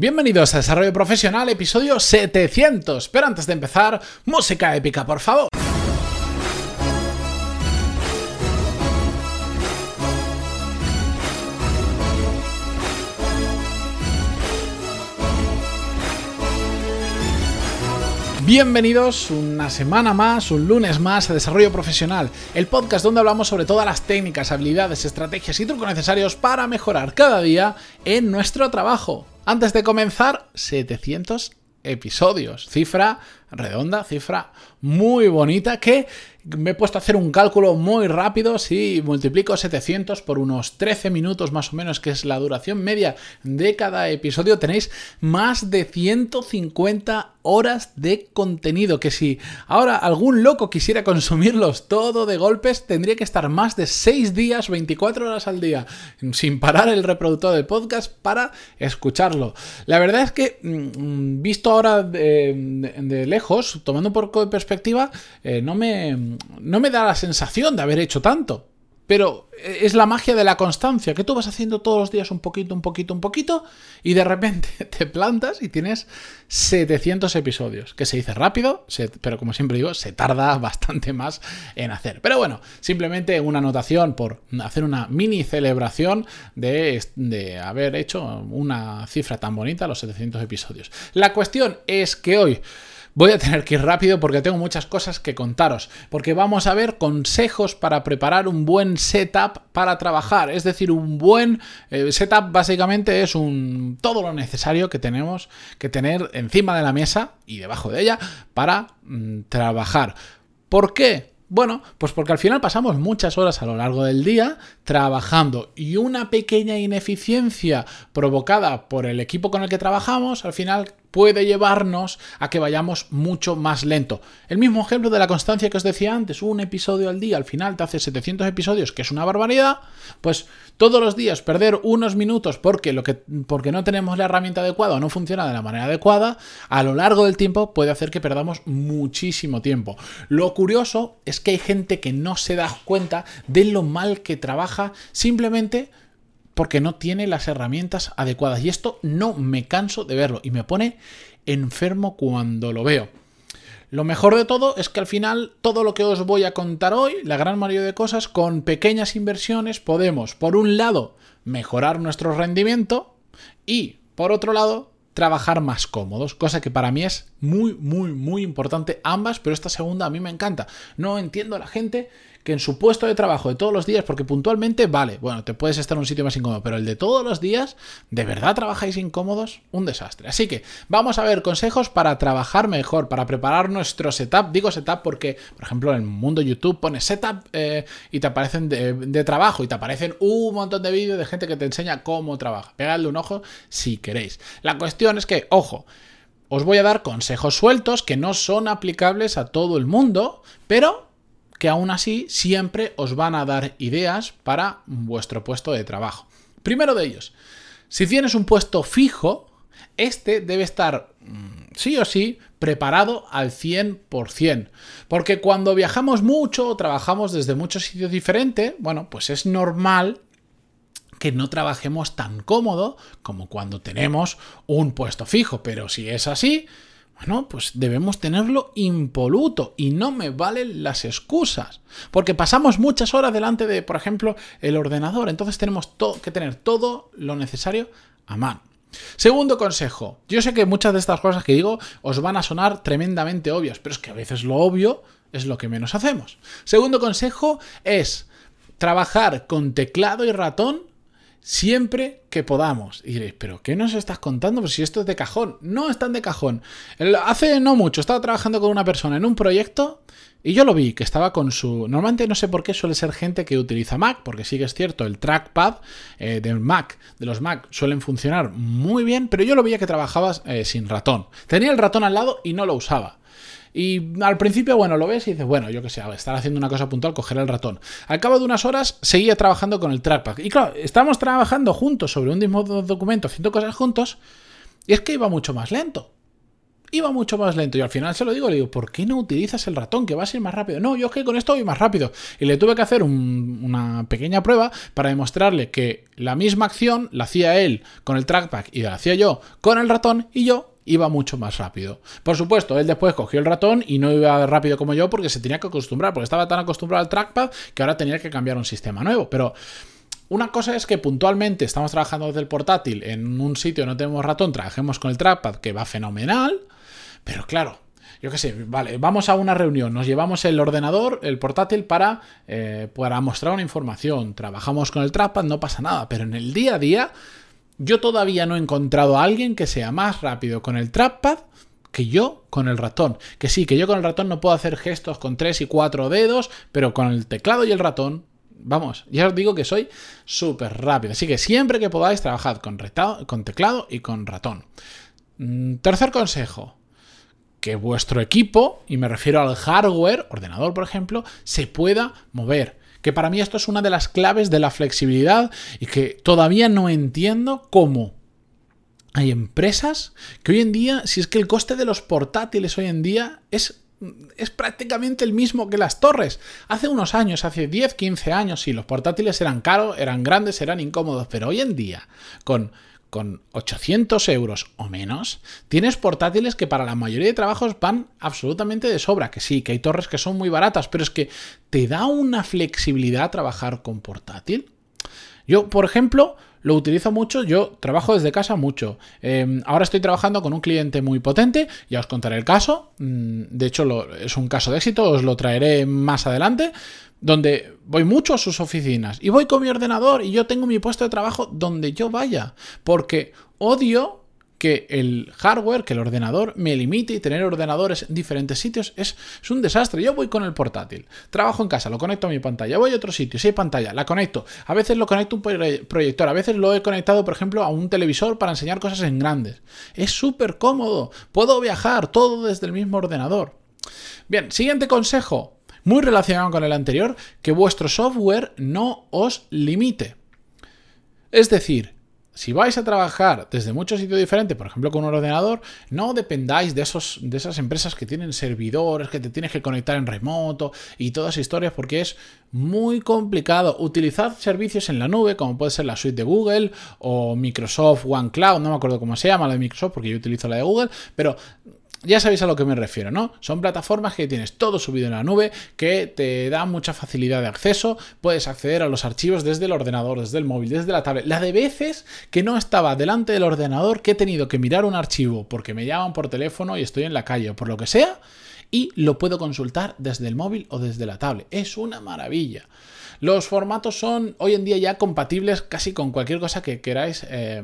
Bienvenidos a Desarrollo Profesional, episodio 700. Pero antes de empezar, música épica, por favor. Bienvenidos una semana más, un lunes más a Desarrollo Profesional, el podcast donde hablamos sobre todas las técnicas, habilidades, estrategias y trucos necesarios para mejorar cada día en nuestro trabajo. Antes de comenzar, 700 episodios, cifra redonda, cifra muy bonita que me he puesto a hacer un cálculo muy rápido. Si multiplico 700 por unos 13 minutos más o menos, que es la duración media de cada episodio, tenéis más de 150 horas de contenido. Que si ahora algún loco quisiera consumirlos todo de golpes, tendría que estar más de 6 días, 24 horas al día, sin parar el reproductor del podcast para escucharlo. La verdad es que, mm, visto ahora de, lejos, tomando un poco de perspectiva, eh, no me no me da la sensación de haber hecho tanto. Pero es la magia de la constancia, que tú vas haciendo todos los días un poquito, un poquito, un poquito, y de repente te plantas y tienes 700 episodios, que se dice rápido, pero como siempre digo, se tarda bastante más en hacer. Pero bueno, simplemente una anotación por hacer una mini celebración de, de haber hecho una cifra tan bonita, los 700 episodios. La cuestión es que hoy... Voy a tener que ir rápido porque tengo muchas cosas que contaros, porque vamos a ver consejos para preparar un buen setup para trabajar, es decir, un buen eh, setup básicamente es un todo lo necesario que tenemos que tener encima de la mesa y debajo de ella para mm, trabajar. ¿Por qué? Bueno, pues porque al final pasamos muchas horas a lo largo del día trabajando y una pequeña ineficiencia provocada por el equipo con el que trabajamos al final puede llevarnos a que vayamos mucho más lento. El mismo ejemplo de la constancia que os decía antes, un episodio al día, al final te hace 700 episodios, que es una barbaridad, pues todos los días perder unos minutos porque, lo que, porque no tenemos la herramienta adecuada o no funciona de la manera adecuada, a lo largo del tiempo puede hacer que perdamos muchísimo tiempo. Lo curioso es que hay gente que no se da cuenta de lo mal que trabaja simplemente porque no tiene las herramientas adecuadas. Y esto no me canso de verlo y me pone enfermo cuando lo veo. Lo mejor de todo es que al final todo lo que os voy a contar hoy, la gran mayoría de cosas, con pequeñas inversiones podemos, por un lado, mejorar nuestro rendimiento y, por otro lado, trabajar más cómodos, cosa que para mí es muy, muy, muy importante ambas, pero esta segunda a mí me encanta. No entiendo a la gente que en su puesto de trabajo de todos los días, porque puntualmente, vale, bueno, te puedes estar en un sitio más incómodo, pero el de todos los días, ¿de verdad trabajáis incómodos? Un desastre. Así que vamos a ver consejos para trabajar mejor, para preparar nuestro setup. Digo setup porque, por ejemplo, en el mundo YouTube pones setup eh, y te aparecen de, trabajo y te aparecen un montón de vídeos de gente que te enseña cómo trabaja. Pegadle un ojo si queréis. La cuestión es que, ojo, os voy a dar consejos sueltos que no son aplicables a todo el mundo, pero que aún así siempre os van a dar ideas para vuestro puesto de trabajo. Primero de ellos, si tienes un puesto fijo, este debe estar mm, sí o sí preparado al 100%. Porque cuando viajamos mucho o trabajamos desde muchos sitios diferentes, bueno, pues es normal que no trabajemos tan cómodo como cuando tenemos un puesto fijo. Pero si es así, bueno, pues debemos tenerlo impoluto y no me valen las excusas. Porque pasamos muchas horas delante de, por ejemplo, el ordenador. Entonces tenemos que tener todo lo necesario a mano. Segundo consejo. Yo sé que muchas de estas cosas que digo os van a sonar tremendamente obvias, pero es que a veces lo obvio es lo que menos hacemos. Segundo consejo es trabajar con teclado y ratón siempre que podamos. Y diréis, ¿pero qué nos estás contando? Pues si esto es de cajón. No están de cajón. Hace no mucho estaba trabajando con una persona en un proyecto y yo lo vi, que estaba con su... Normalmente no sé por qué suele ser gente que utiliza Mac, porque sí que es cierto, el trackpad eh, del Mac, de los Mac, suelen funcionar muy bien, pero yo lo veía que trabajaba eh, sin ratón. Tenía el ratón al lado y no lo usaba. Y al principio, bueno, lo ves y dices, bueno, yo qué sé, estar haciendo una cosa puntual, coger el ratón. Al cabo de unas horas, seguía trabajando con el trackpad. Y claro, estábamos trabajando juntos sobre un mismo documento, haciendo cosas juntos, y es que iba mucho más lento. iba mucho más lento. Y al final se lo digo, le digo, ¿por qué no utilizas el ratón? Que vas a ir más rápido. No, yo es que con esto voy más rápido. Y le tuve que hacer una pequeña prueba para demostrarle que la misma acción la hacía él con el trackpad y la hacía yo con el ratón y yo iba mucho más rápido. Por supuesto, él después cogió el ratón y no iba rápido como yo porque se tenía que acostumbrar, porque estaba tan acostumbrado al trackpad que ahora tenía que cambiar un sistema nuevo. Pero una cosa es que puntualmente estamos trabajando desde el portátil en un sitio no tenemos ratón, trabajemos con el trackpad que va fenomenal, pero claro, yo qué sé, vale, vamos a una reunión, nos llevamos el ordenador, el portátil para, eh, para mostrar una información, trabajamos con el trackpad, no pasa nada, pero en el día a día yo todavía no he encontrado a alguien que sea más rápido con el trackpad que yo con el ratón. Que sí, que yo con el ratón no puedo hacer gestos con tres y cuatro dedos, pero con el teclado y el ratón, vamos, ya os digo que soy súper rápido. Así que siempre que podáis, trabajad con, teclado y con ratón. Mm, tercer consejo. Que vuestro equipo, y me refiero al hardware, ordenador por ejemplo, se pueda mover que para mí esto es una de las claves de la flexibilidad y que todavía no entiendo cómo hay empresas que hoy en día, si es que el coste de los portátiles hoy en día es es prácticamente el mismo que las torres. Hace unos años, hace 10, 15 años, sí, los portátiles eran caros, eran grandes, eran incómodos, pero hoy en día, con con 800 euros o menos, tienes portátiles que para la mayoría de trabajos van absolutamente de sobra. Que sí, que hay torres que son muy baratas, pero es que te da una flexibilidad trabajar con portátil. Yo, por ejemplo, lo utilizo mucho, yo trabajo desde casa mucho. Em, ahora estoy trabajando con un cliente muy potente, ya os contaré el caso. Mm, de hecho, es un caso de éxito, os lo traeré más adelante donde voy mucho a sus oficinas y voy con mi ordenador y yo tengo mi puesto de trabajo donde yo vaya, porque odio que el hardware, que el ordenador me limite y tener ordenadores en diferentes sitios es, es, un desastre. Yo voy con el portátil, trabajo en casa, lo conecto a mi pantalla, voy a otro sitio, si hay pantalla, la conecto. A veces lo conecto a un proyector, a veces lo he conectado, por ejemplo, a un televisor para enseñar cosas en grandes. Es súper cómodo, puedo viajar todo desde el mismo ordenador. Bien, siguiente consejo, muy relacionado con el anterior, que vuestro software no os limite. Es decir, si vais a trabajar desde muchos sitios diferentes, por ejemplo con un ordenador, no dependáis de, esos, de esas empresas que tienen servidores, que te tienes que conectar en remoto y todas esas historias, porque es muy complicado. Utilizad servicios en la nube, como puede ser la suite de Google o Microsoft OneCloud, no me acuerdo cómo se llama la de Microsoft, porque yo utilizo la de Google, pero ya sabéis a lo que me refiero, ¿no? Son plataformas que tienes todo subido en la nube, que te dan mucha facilidad de acceso, puedes acceder a los archivos desde el ordenador, desde el móvil, desde la tablet. La de veces que no estaba delante del ordenador, que he tenido que mirar un archivo porque me llaman por teléfono y estoy en la calle o por lo que sea, y lo puedo consultar desde el móvil o desde la tablet. Es una maravilla. Los formatos son hoy en día ya compatibles casi con cualquier cosa que queráis, eh,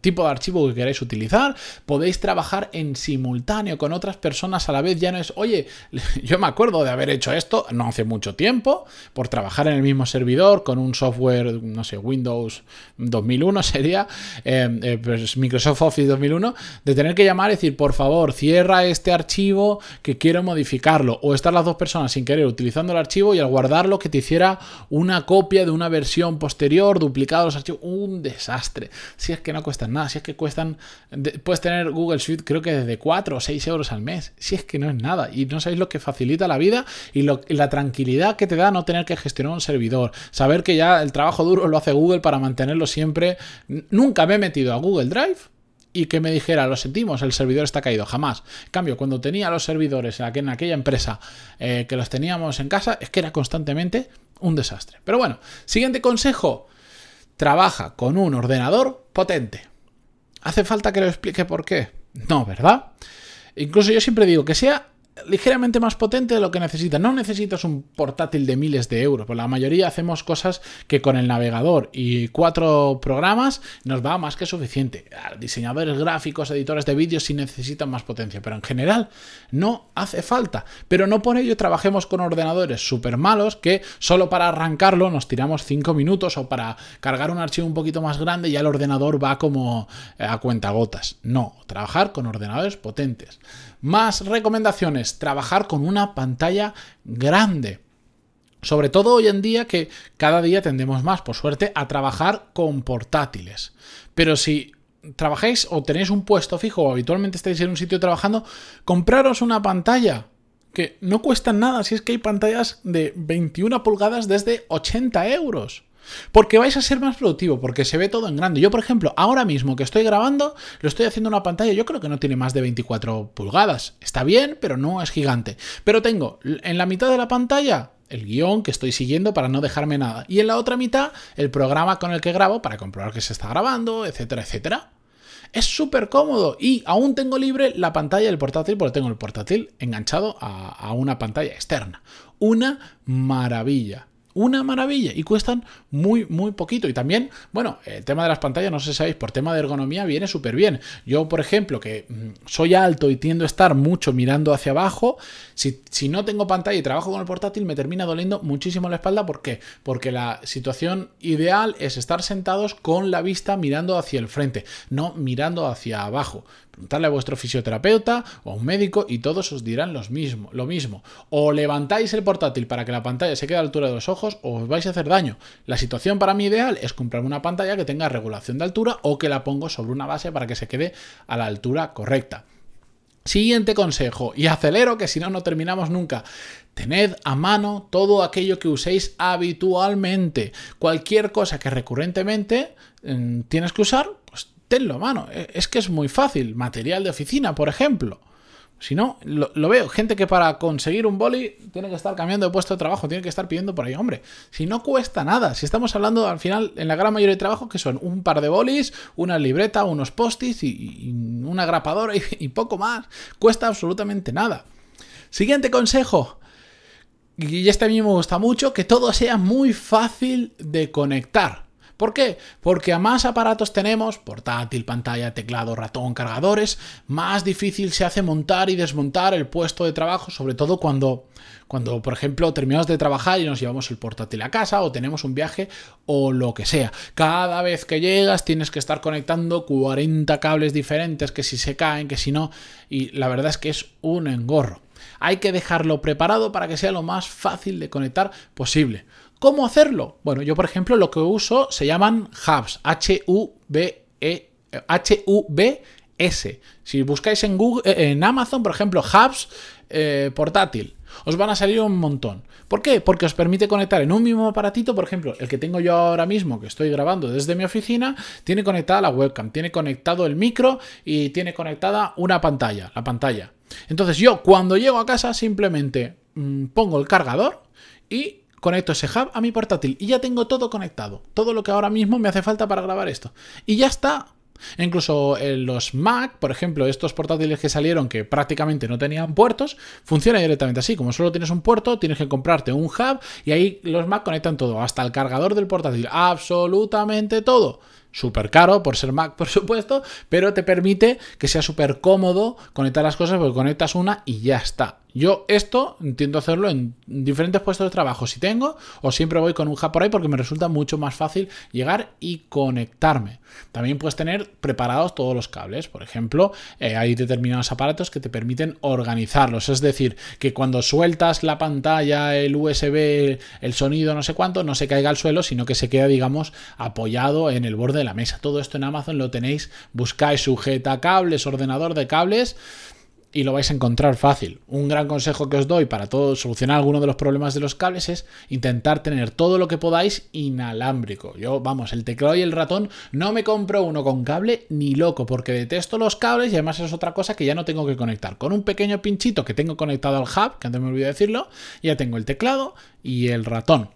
tipo de archivo que queráis utilizar. Podéis trabajar en simultáneo con otras personas a la vez. Ya no es, oye, yo me acuerdo de haber hecho esto no hace mucho tiempo, por trabajar en el mismo servidor con un software, no sé, Windows 2001 sería, eh, eh, pues Microsoft Office 2001, de tener que llamar y decir, por favor, cierra este archivo que quiero modificarlo. O estar las dos personas sin querer utilizando el archivo y al guardarlo que te hiciera una copia de una versión posterior, duplicado los archivos, un desastre. Si es que no cuestan nada, si es que cuestan, puedes tener Google Suite creo que desde 4 o 6 euros al mes, si es que no es nada y no sabéis lo que facilita la vida y, la tranquilidad que te da no tener que gestionar un servidor, saber que ya el trabajo duro lo hace Google para mantenerlo siempre. Nunca me he metido a Google Drive y que me dijera, lo sentimos, el servidor está caído, jamás. En cambio, cuando tenía los servidores en aquella empresa eh, que los teníamos en casa, es que era constantemente un desastre. Pero bueno, siguiente consejo. Trabaja con un ordenador potente. ¿Hace falta que lo explique por qué? No, ¿verdad? Incluso yo siempre digo que sea ligeramente más potente de lo que necesitas. No necesitas un portátil de miles de euros, por la mayoría hacemos cosas que con el navegador y cuatro programas nos va más que suficiente. Diseñadores gráficos, editores de vídeos sí necesitan más potencia, pero en general no hace falta. Pero no por ello trabajemos con ordenadores súper malos que solo para arrancarlo nos tiramos cinco minutos o para cargar un archivo un poquito más grande ya el ordenador va como eh, a cuentagotas. No, trabajar con ordenadores potentes. Más recomendaciones, trabajar con una pantalla grande. Sobre todo hoy en día que cada día tendemos más, por suerte, a trabajar con portátiles. Pero si trabajáis o tenéis un puesto fijo o habitualmente estáis en un sitio trabajando, compraros una pantalla que no cuesta nada si es que hay pantallas de 21 pulgadas desde 80 euros. Porque vais a ser más productivo, porque se ve todo en grande. Yo, por ejemplo, ahora mismo que estoy grabando, lo estoy haciendo en una pantalla, yo creo que no tiene más de 24 pulgadas. Está bien, pero no es gigante. Pero tengo en la mitad de la pantalla el guion que estoy siguiendo para no dejarme nada. Y en la otra mitad, el programa con el que grabo para comprobar que se está grabando, etcétera, etcétera. Es súper cómodo y aún tengo libre la pantalla del portátil porque tengo el portátil enganchado a, a una pantalla externa. Una maravilla una maravilla y cuestan muy, muy poquito. Y también, bueno, el tema de las pantallas, no sé si sabéis, por tema de ergonomía viene súper bien. Yo, por ejemplo, que mm, soy alto y tiendo a estar mucho mirando hacia abajo, si, si, no tengo pantalla y trabajo con el portátil, me termina doliendo muchísimo la espalda. ¿Por qué? Porque la situación ideal es estar sentados con la vista mirando hacia el frente, no mirando hacia abajo. Preguntarle a vuestro fisioterapeuta o a un médico y todos os dirán los mismo, lo mismo. O levantáis el portátil para que la pantalla se quede a la altura de los ojos o os vais a hacer daño. La situación para mí ideal es comprarme una pantalla que tenga regulación de altura o que la pongo sobre una base para que se quede a la altura correcta. Siguiente consejo, y acelero que si no, no terminamos nunca. Tened a mano todo aquello que uséis habitualmente. Cualquier cosa que recurrentemente mm, tienes que usar, tenlo mano. E, es que es muy fácil. Material de oficina, por ejemplo. Si no, lo, veo. Gente que para conseguir un boli tiene que estar cambiando de puesto de trabajo, tiene que estar pidiendo por ahí. Hombre, si no cuesta nada. Si estamos hablando al final, en la gran mayoría de trabajos, que son un par de bolis, una libreta, unos postis y, una grapadora y poco más. Cuesta absolutamente nada. Siguiente consejo. Y este a mí me gusta mucho, que todo sea muy fácil de conectar. ¿Por qué? Porque a más aparatos tenemos, portátil, pantalla, teclado, ratón, cargadores, más difícil se hace montar y desmontar el puesto de trabajo, sobre todo cuando, cuando por ejemplo, terminamos de trabajar y nos llevamos el portátil a casa o tenemos un viaje o lo que sea. Cada vez que llegas tienes que estar conectando 40 cables diferentes, que si se caen, que si no, y la verdad es que es un engorro. Hay que dejarlo preparado para que sea lo más fácil de conectar posible. ¿Cómo hacerlo? Bueno, yo por ejemplo lo que uso se llaman hubs, H-U-B-E, H-U-B-S. Si buscáis en, Google, eh, en Amazon, por ejemplo, hubs eh, portátil, os van a salir un montón. ¿Por qué? Porque os permite conectar en un mismo aparatito, por ejemplo, el que tengo yo ahora mismo, que estoy grabando desde mi oficina, tiene conectada la webcam, tiene conectado el micro y tiene conectada una pantalla, la pantalla. Entonces yo cuando llego a casa simplemente mm, pongo el cargador y conecto ese hub a mi portátil y ya tengo todo conectado. Todo lo que ahora mismo me hace falta para grabar esto. Y ya está. Incluso en los Mac, por ejemplo, estos portátiles que salieron que prácticamente no tenían puertos, funciona directamente así. Como solo tienes un puerto, tienes que comprarte un hub y ahí los Mac conectan todo, hasta el cargador del portátil, absolutamente todo súper caro por ser Mac, por supuesto, pero te permite que sea súper cómodo conectar las cosas porque conectas una y ya está. Yo esto intento hacerlo en diferentes puestos de trabajo si tengo o siempre voy con un hub por ahí porque me resulta mucho más fácil llegar y conectarme. También puedes tener preparados todos los cables. Por ejemplo, eh, hay determinados aparatos que te permiten organizarlos. Es decir, que cuando sueltas la pantalla, el USB, el sonido, no sé cuánto, no se caiga al suelo, sino que se queda, digamos, apoyado en el borde de la mesa. Todo esto en Amazon lo tenéis. Buscáis sujeta cables, ordenador de cables y lo vais a encontrar fácil. Un gran consejo que os doy para todo, solucionar alguno de los problemas de los cables es intentar tener todo lo que podáis inalámbrico. Yo, vamos, el teclado y el ratón no me compro uno con cable ni loco, porque detesto los cables y además es otra cosa que ya no tengo que conectar. Con un pequeño pinchito que tengo conectado al hub, que antes me olvidé decirlo, ya tengo el teclado y el ratón.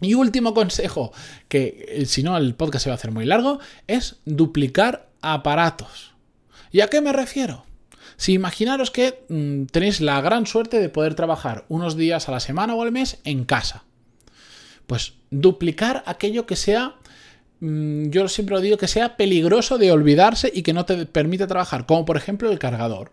Y último consejo, que eh, si no el podcast se va a hacer muy largo, es duplicar aparatos. ¿Y a qué me refiero? Si imaginaros que mm, tenéis la gran suerte de poder trabajar unos días a la semana o al mes en casa. Pues duplicar aquello que sea, mm, yo siempre lo digo, que sea peligroso de olvidarse y que no te permite trabajar, como por ejemplo el cargador.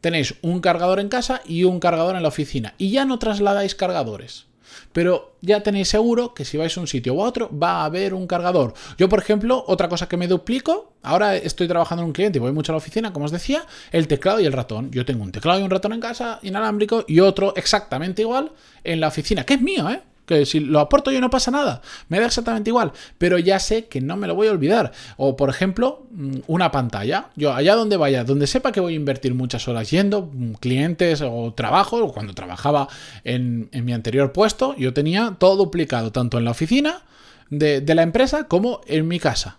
Tenéis un cargador en casa y un cargador en la oficina y ya no trasladáis cargadores pero ya tenéis seguro que si vais a un sitio u otro va a haber un cargador. Yo, por ejemplo, otra cosa que me duplico, ahora estoy trabajando en un cliente y voy mucho a la oficina, como os decía, el teclado y el ratón. Yo tengo un teclado y un ratón en casa inalámbrico y otro exactamente igual en la oficina, que es mío, ¿eh? Que si lo aporto yo no pasa nada, me da exactamente igual, pero ya sé que no me lo voy a olvidar. O por ejemplo, mm, una pantalla, yo allá donde vaya, donde sepa que voy a invertir muchas horas yendo, mm, clientes o trabajo, cuando trabajaba en, mi anterior puesto, yo tenía todo duplicado, tanto en la oficina de la empresa como en mi casa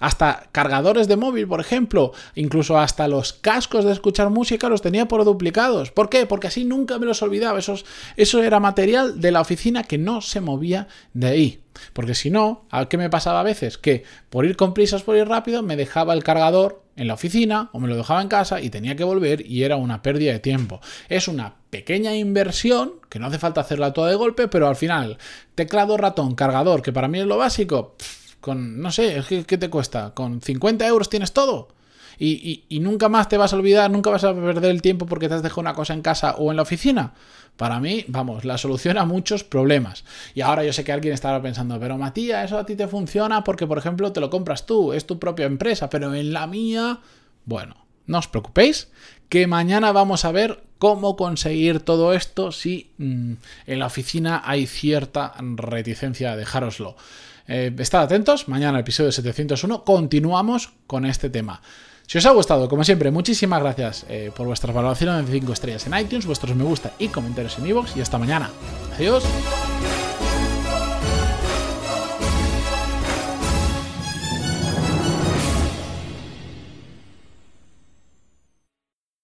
hasta cargadores de móvil, por ejemplo, incluso hasta los cascos de escuchar música los tenía por duplicados. ¿Por qué? Porque así nunca me los olvidaba. eso era material de la oficina que no se movía de ahí. Porque si no, ¿qué me pasaba a veces? Que por ir con prisas, por ir rápido, me dejaba el cargador en la oficina o me lo dejaba en casa y tenía que volver y era una pérdida de tiempo. Es una pequeña inversión, que no hace falta hacerla toda de golpe, pero al final, teclado, ratón, cargador, que para mí es lo básico, con, no sé, ¿qué, te cuesta? ¿Con 50 euros tienes todo? Y, y, nunca más te vas a olvidar, nunca vas a perder el tiempo porque te has dejado una cosa en casa o en la oficina. Para mí, vamos, la solución a muchos problemas. Y ahora yo sé que alguien estará pensando, pero Matías, eso a ti te funciona porque, por ejemplo, te lo compras tú, es tu propia empresa, pero en la mía, bueno, no os preocupéis, que mañana vamos a ver cómo conseguir todo esto si mm, en la oficina hay cierta reticencia a dejároslo. Eh, estad atentos, mañana el episodio 701 continuamos con este tema. Si os ha gustado, como siempre, muchísimas gracias eh, por vuestras valoraciones de 5 estrellas en iTunes, vuestros me gusta y comentarios en iVoox y hasta mañana. Adiós.